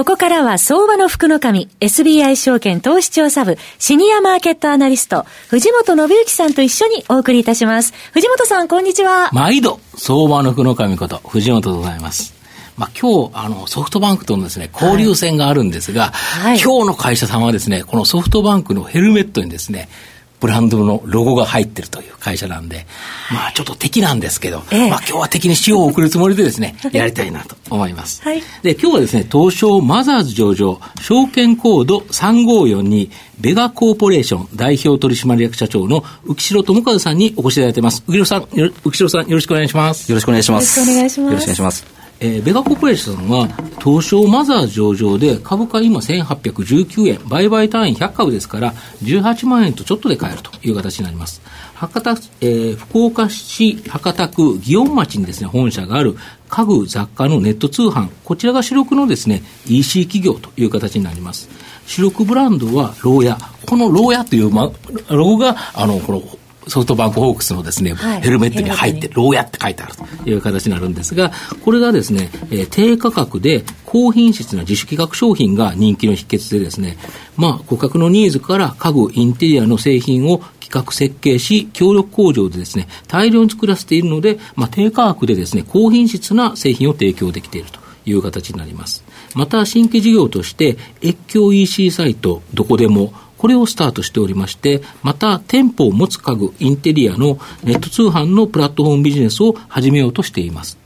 ここからは相場の福の神、SBI 証券投資調査部、シニアマーケットアナリスト、藤本信之さんと一緒にお送りいたします。藤本さん、こんにちは。毎度、相場の福の神こと、藤本でございます。まあ、今日、あの、ソフトバンクとのですね、交流戦があるんですが、はい、今日の会社さんはですね、このソフトバンクのヘルメットにですね、ブランドのロゴが入ってるという会社なんで、まあちょっと敵なんですけど、ええ、まあ今日は敵に塩を送るつもりでですね、やりたいなと思います。はい、で、今日はですね、東証マザーズ上場、証券コード3542、ベガコーポレーション代表取締役社長の浮城智和さんにお越しいただいてます。浮城さん、浮城さんよろしくお願いします。よろしくお願いします。よろしくお願いします。よろしくお願いします。えー、ベガコーポレーションは、東証マザー上場で株価今1819円、売買単位100株ですから、18万円とちょっとで買えるという形になります。博多、えー、福岡市博多区祇園町にですね、本社がある家具雑貨のネット通販、こちらが主力のですね、EC 企業という形になります。主力ブランドはローヤ。このローヤという、ま、ロゴが、あの、この、ソフトバンクホークスのですね、はい、ヘルメットに入って、牢屋って書いてあるという形になるんですが、これがですね、えー、低価格で高品質な自主企画商品が人気の秘訣でですね、まあ、顧客のニーズから家具、インテリアの製品を企画設計し、協力工場でですね、大量に作らせているので、まあ、低価格でですね、高品質な製品を提供できていると。いう形になります。また、新規事業として、越境 EC サイト、どこでも、これをスタートしておりまして、また店舗を持つ家具、インテリアのネット通販のプラットフォームビジネスを始めようとしています。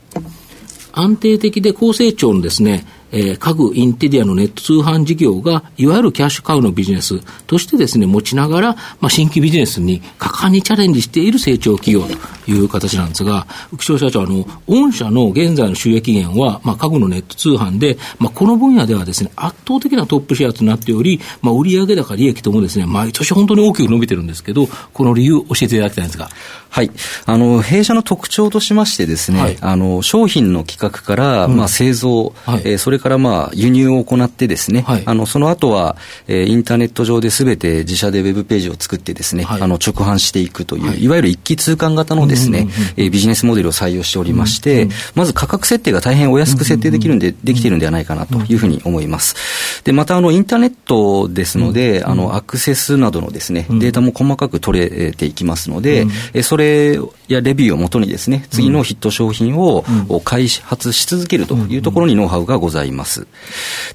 安定的で高成長のですね、えー、家具、インテリアのネット通販事業が、いわゆるキャッシュカウのビジネスとしてですね、持ちながら、まあ、新規ビジネスに果敢にチャレンジしている成長企業という形なんですが、浮所社長、あの、御社の現在の収益源は、まあ、家具のネット通販で、まあ、この分野ではですね、圧倒的なトップシェアとなっており、まあ、売上高、利益ともですね、毎年本当に大きく伸びてるんですけど、この理由教えていただきたいんですが。はい。あの、弊社の特徴としましてですね、はい、あの、商品の企画から、うん、まあ、製造、はい、えー、それからまあ、輸入を行ってですね、はい、あの、その後は、えー、インターネット上で全て自社でウェブページを作ってですね、はい、あの、直販していくという、はい、いわゆる一気通貫型のですね、えー、ビジネスモデルを採用しておりまして、うんうん、まず価格設定が大変お安く設定できるんで、できているんではないかなというふうに思います。で、また、あの、インターネットですので、あの、アクセスなどのですね、データも細かく取れていきますので、えそれやレビューをもとにですね、次のヒット商品を開発し続けるというところにノウハウがございます。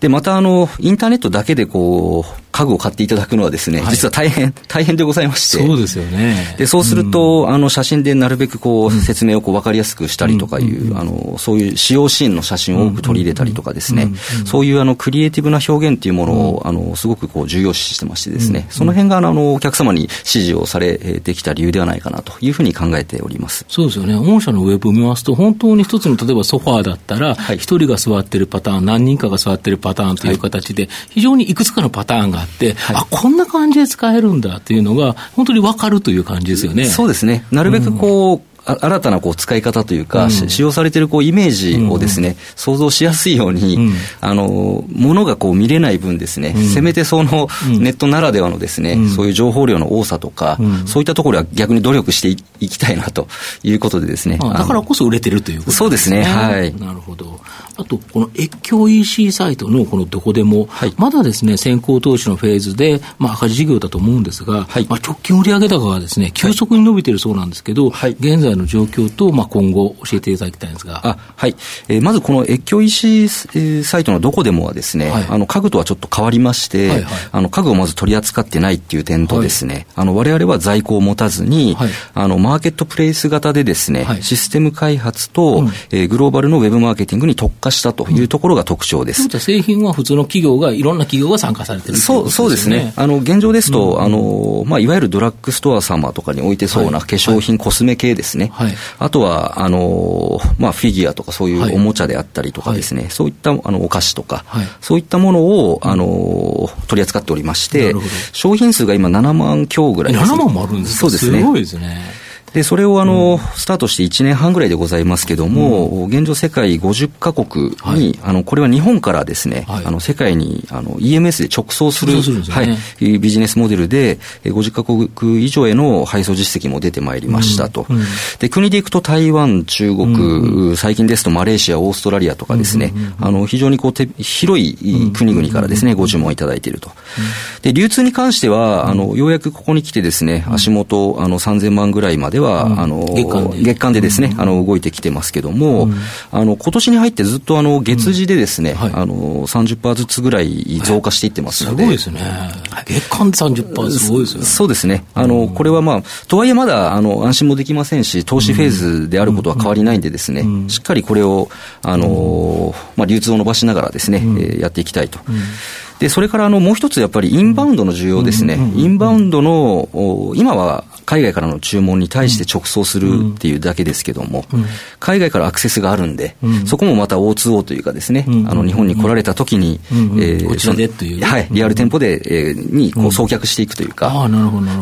で、またあの、インターネットだけでこう、家具を買っていただくのはですね、実は大変、大変でございまして。そうですよね。で、そうすると、あの、写真でなるべくこう、説明をこう、わかりやすくしたりとかいう、あの、そういう使用シーンの写真を多く取り入れたりとかですね、そういうあの、クリエイティブな表現っていうものを、あの、すごくこう、重要視してましてですね、その辺があの、お客様に支持をされてきた理由ではないかなというふうに考えております。そうですよね。御社のウェブを見ますと、本当に一つの、例えばソファーだったら、一、人が座ってるパターン、何人かが座ってるパターンという形で、非常にいくつかのパターンがあって、はい、あ、こんな感じで使えるんだっていうのが、本当に分かるという感じですよね。そうですね。なるべくこう、うん新たなこう使い方というか、うん、使用されているこうイメージをですね、うん、想像しやすいように、うん、あの、ものがこう見れない分ですね、せめてそのネットならではのですね、そういう情報量の多さとか、そういったところは逆に努力していきたいなということでですね。だからこそ売れてるということですね。そうですね、はい。なるほど。あと、この越境 EC サイトのこのどこでも、はい、まだですね、先行投資のフェーズで、まあ、赤字事業だと思うんですが、はい、まあ、直近売上高がですね、急速に伸びているそうなんですけど、はい、現在の状況と、まあ、今後教えていただきたいんですが。あはい。えー、まずこの越境 EC サイトのどこでもはですね、あの、家具とはちょっと変わりまして、はいはい、あの、家具をまず取り扱ってないっていう点とですね、あの、我々は在庫を持たずに、あの、マーケットプレイス型でですね、システム開発と、うん、えー、グローバルのウェブマーケティングに特化したというところが特徴です。うん、製品は普通の企業が、いろんな企業が参加されてる、ね、そう、そうですね。あの、現状ですと、うん、あの、まあ、いわゆるドラッグストア様とかに置いてそうな化粧品、はい、コスメ系ですね。はい、あとは、あの、まあ、フィギュアとかそういうおもちゃであったりとかですね、はい、そういったあのお菓子とか、そういったものを、あの、取り扱っておりまして、商品数が今7万強ぐらいです、ね。7万もあるんですかそうですね。すごいですね。で、それをあの、スタートして1年半ぐらいでございますけども、現状世界50カ国に、あの、これは日本からですね、あの、世界に、あの、EMS で直送する、はい、ビジネスモデルで、50カ国以上への配送実績も出てまいりましたと。で、国でいくと台湾、中国、最近ですとマレーシア、オーストラリアとかですね、あの、非常にこう、広い国々からですね、ご注文いただいていると。で、流通に関しては、あの、ようやくここに来てですね、足元、あの、3000万ぐらいまでは、あの、月間で。ですね、あの、動いてきてますけども、あの、今年に入ってずっとあの、月次でですね、あの、30%ずつぐらい増加していってますので。すごいですね。月間で30%すごいですよね。そうですね。あの、これはまあ、とはいえまだ、あの、安心もできませんし、投資フェーズであることは変わりないんでですね、しっかりこれを、あの、まあ、流通を伸ばしながらですね、やっていきたいと。で、それからあのもう一つやっぱりインバウンドの需要ですね。インバウンドの、今は海外からの注文に対して直送するっていうだけですけども、海外からアクセスがあるんで、そこもまた O2O というかですね、あの日本に来られた時に、えこちらでという。はい、リアル店舗で、えにこう送客していくというか、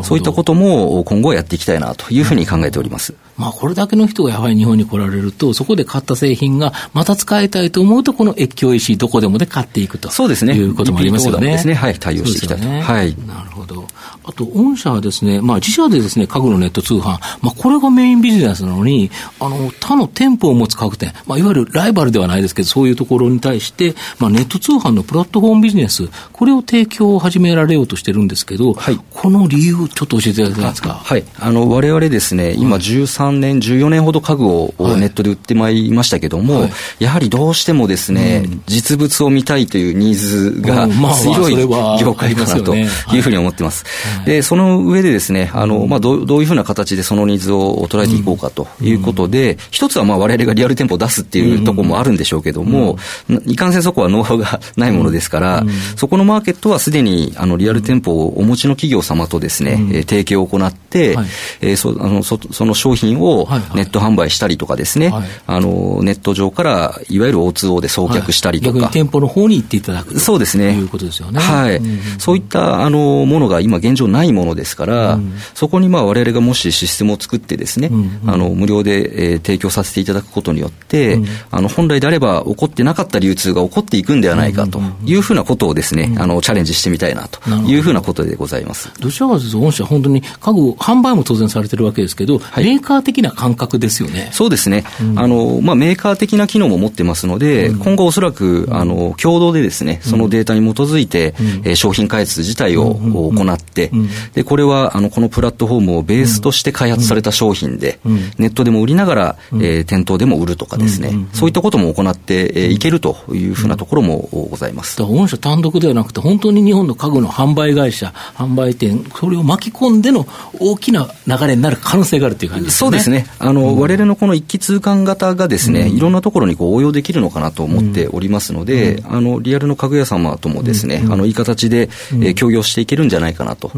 そういったことも今後やっていきたいなというふうに考えております。まあ、これだけの人がやはり日本に来られると、そこで買った製品がまた使いたいと思うと、この越境 EC どこでもで買っていくとそうですね。いうこともありますよね。ですね。はい、対応していきたいと。ね、はい。なるほど。あと、御社はですね、まあ、自社でですね、家具のネット通販、まあ、これがメインビジネスなのに、あの、他の店舗を持つ家具店、まあ、いわゆるライバルではないですけど、そういうところに対して、まあ、ネット通販のプラットフォームビジネス、これを提供を始められようとしてるんですけど、はい、この理由、ちょっと教えていただけますか？はい。あの、我々ですね、今13年、14年ほど家具をネットで売ってまいりましたけども、はい、やはりどうしてもですね、うん、実物を見たいというニーズが強い業界かなというふうに思ってます。で、その上でですね、あの、まあど、どういうふうな形でそのニーズを捉えていこうかということで、うん、一つはまあ我々がリアル店舗を出すっていうところもあるんでしょうけども、うん、いかんせんそこはノウハウが ないものですから、そこのマーケットはすでにあのリアル店舗をお持ちの企業様とですね、え提携を行って、はい、えー、そあのそその商品をネット販売したりとかですね、はい。はい、あのネット上からいわゆる O2O で送客したりとか、店舗の方に行っていただくそうですね。いうことですよね。はい、うん、そういったあのものが今現状ないものですから、うん、そこにまあ我々がもしシステムを作ってですね、うんうん、あの無料で、えー、提供させていただくことによって、うん、あの本来であれば起こってなかった流通が起こっていくんではないかというふうなことをですね、あのチャレンジしてみたいなというふうなことでございます。どちらかというと御社本当に家具販売も当然されてるわけですけど、はい、メーカー的な感覚ですよね。そうですね。あのまあメーカー的な機能も持ってますので、今後おそらくあの共同でですね、そのデータに基づいて、えー、商品開発自体を行って、でこれはあのこのプラットフォームをベースとして開発された商品で、ネットでも売りながら、えー、店頭でも売るとかですね、そういったことも行ってえー、いけるというふうなところもございます。御社単独ではなくて、本当に日本の家具の販売会社、販売店、それを巻き込んでの大きな流れになる可能性があるという感じですね。そうですね。あの、うん、我々のこの一気通貫型がですね、うん、いろんなところにこう応用できるのかなと思っておりますので、うん、あの、リアルの家具屋様ともですね、あの、いい形で、えー、協業していけるんじゃないかなと。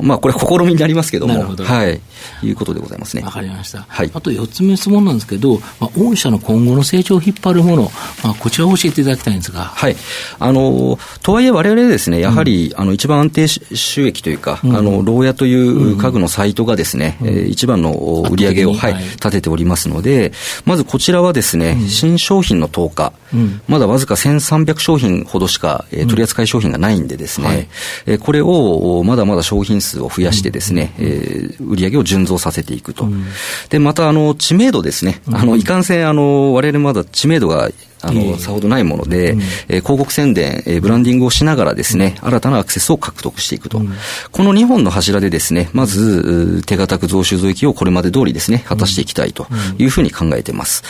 まあ、これ試みになりますけども、ど。はい。いうことでございますね。わかりました。はい。あと4つ目質問なんですけど、まあ、御社の今後の成長を引っ張るもの、まあ、こちらを教えていただきたいんですが。はい。あの、とはいえ我々ですね、やはり、あの、一番安定収益というか、あの、牢屋という家具のサイトがですね、え一番の売り上げを、はい、立てておりますので、まずこちらはですね、新商品の投下、まだわずか1300商品ほどしか、え取り扱い商品がないんでですね、えこれをまだまだ商品数を増やしてですね、え売り上げを順増させていくと。で、また、あの、知名度ですね。あの、いかんせん、あの、我々まだ知名度があの、さほどないもので、うん、えー、広告宣伝、えー、ブランディングをしながらですね、新たなアクセスを獲得していくと。うん、この2本の柱でですね、まず、手堅く増収増益をこれまで通りですね、果たしていきたいというふうに考えています。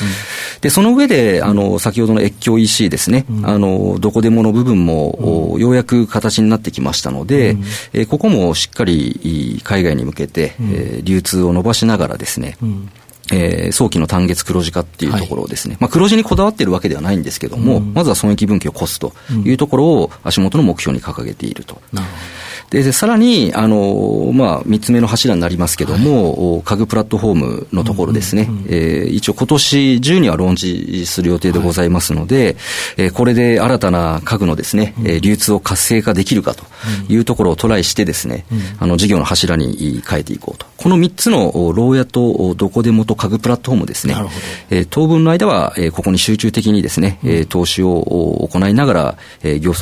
で、その上で、あの、先ほどの越境 EC ですね、あの、どこでもの部分も、ようやく形になってきましたので、えー、ここもしっかり海外に向けて、えー、流通を伸ばしながらですね、えー、早期の単月黒字化っていうところをですね、はい、まあ黒字にこだわってるわけではないんですけども、うん、まずは損益分岐を越すというところを足元の目標に掲げていると。なるほど。で、さらに、あの、まあ、三つ目の柱になりますけども、はい、家具プラットフォームのところですね、うんうんうん、えー、一応今年中にはローンチする予定でございますので、はい、えー、これで新たな家具のですね、うん、流通を活性化できるかというところをトライしてですね、うん、あの、事業の柱に変えていこうと。この三つの、牢屋とどこでもと家具プラットフォームですね、えー、当分の間は、えー、ここに集中的にですね、うん、投資を行いながら、えー、業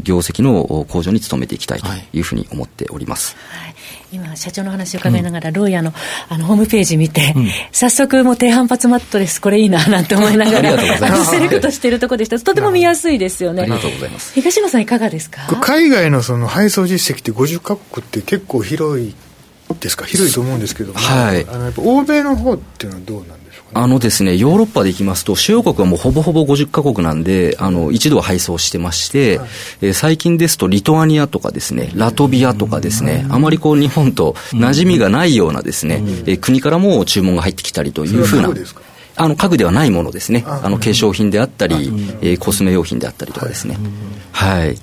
業績の向上に努めていきたいとい。うふうにに思っております。はい。今、社長の話を伺いながら、うん、ローヤのあのホームページ見て、うん、早速、もう低反発マットレス、これいいななんて思いながら、セレクトしているところでした、とても見やすいですよね。ありがとうございます。東野さん、いかがですか？海外のその配送実績って50か国って結構広いですか、広いと思うんですけども、はい、あのやっぱ欧米の方っていうのはどうなんあのですね、ヨーロッパでいきますと、主要国はもうほぼほぼ50カ国なんで、あの、一度は配送してまして、はい、えー、最近ですとリトアニアとかですね、ラトビアとかですね、あまりこう日本と馴染みがないようなですね、えー、国からも注文が入ってきたりというふうな。あの家具ではないものですね、あの化粧品であったり、えー、コスメ用品であったりとかですね。はい、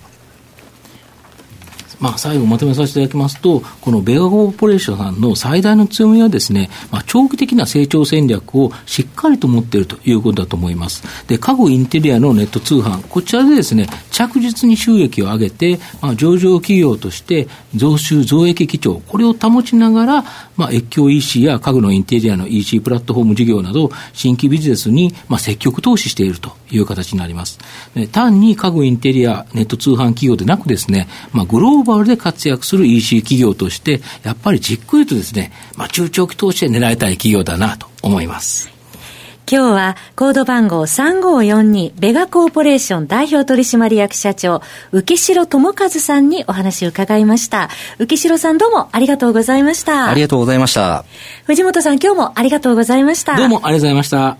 まあ、最後まとめさせていただきますと、このベガコーポレーションさんの最大の強みはですね、まあ、長期的な成長戦略をしっかりと持っているということだと思います。で、家具インテリアのネット通販、こちらでですね、着実に収益を上げて、まあ、上場企業として増収増益基調、これを保ちながら、まあ、越境 EC や家具のインテリアの EC プラットフォーム事業など、新規ビジネスに、まあ、積極投資しているという形になります。単に家具インテリア、ネット通販企業でなくですね、まあ、グローバルで活躍する EC 企業として、やっぱりじっくりとですね、まあ、中長期投資で狙いたい企業だなと思います。今日はコード番号3542ベガコーポレーション代表取締役社長浮城智和さんにお話を伺いました。浮城さんどうもありがとうございました。ありがとうございました。藤本さん今日もありがとうございました。どうもありがとうございました。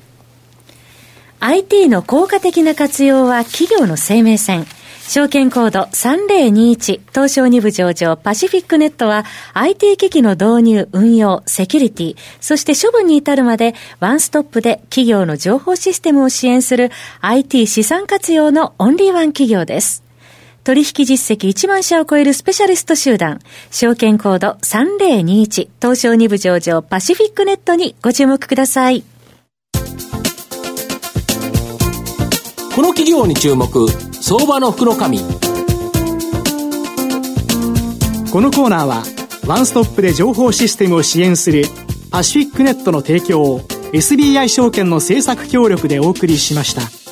IT の効果的な活用は企業の生命線証券コード3021東証2部上場パシフィックネットは IT 機器の導入、運用、セキュリティ、そして処分に至るまでワンストップで企業の情報システムを支援する IT 資産活用のオンリーワン企業です。取引実績1万社を超えるスペシャリスト集団、証券コード3021東証2部上場パシフィックネットにご注目ください。この企業に注目相場の福のこのコーナーはワンストップで情報システムを支援するパシフィックネットの提供を SBI 証券の政策協力でお送りしました。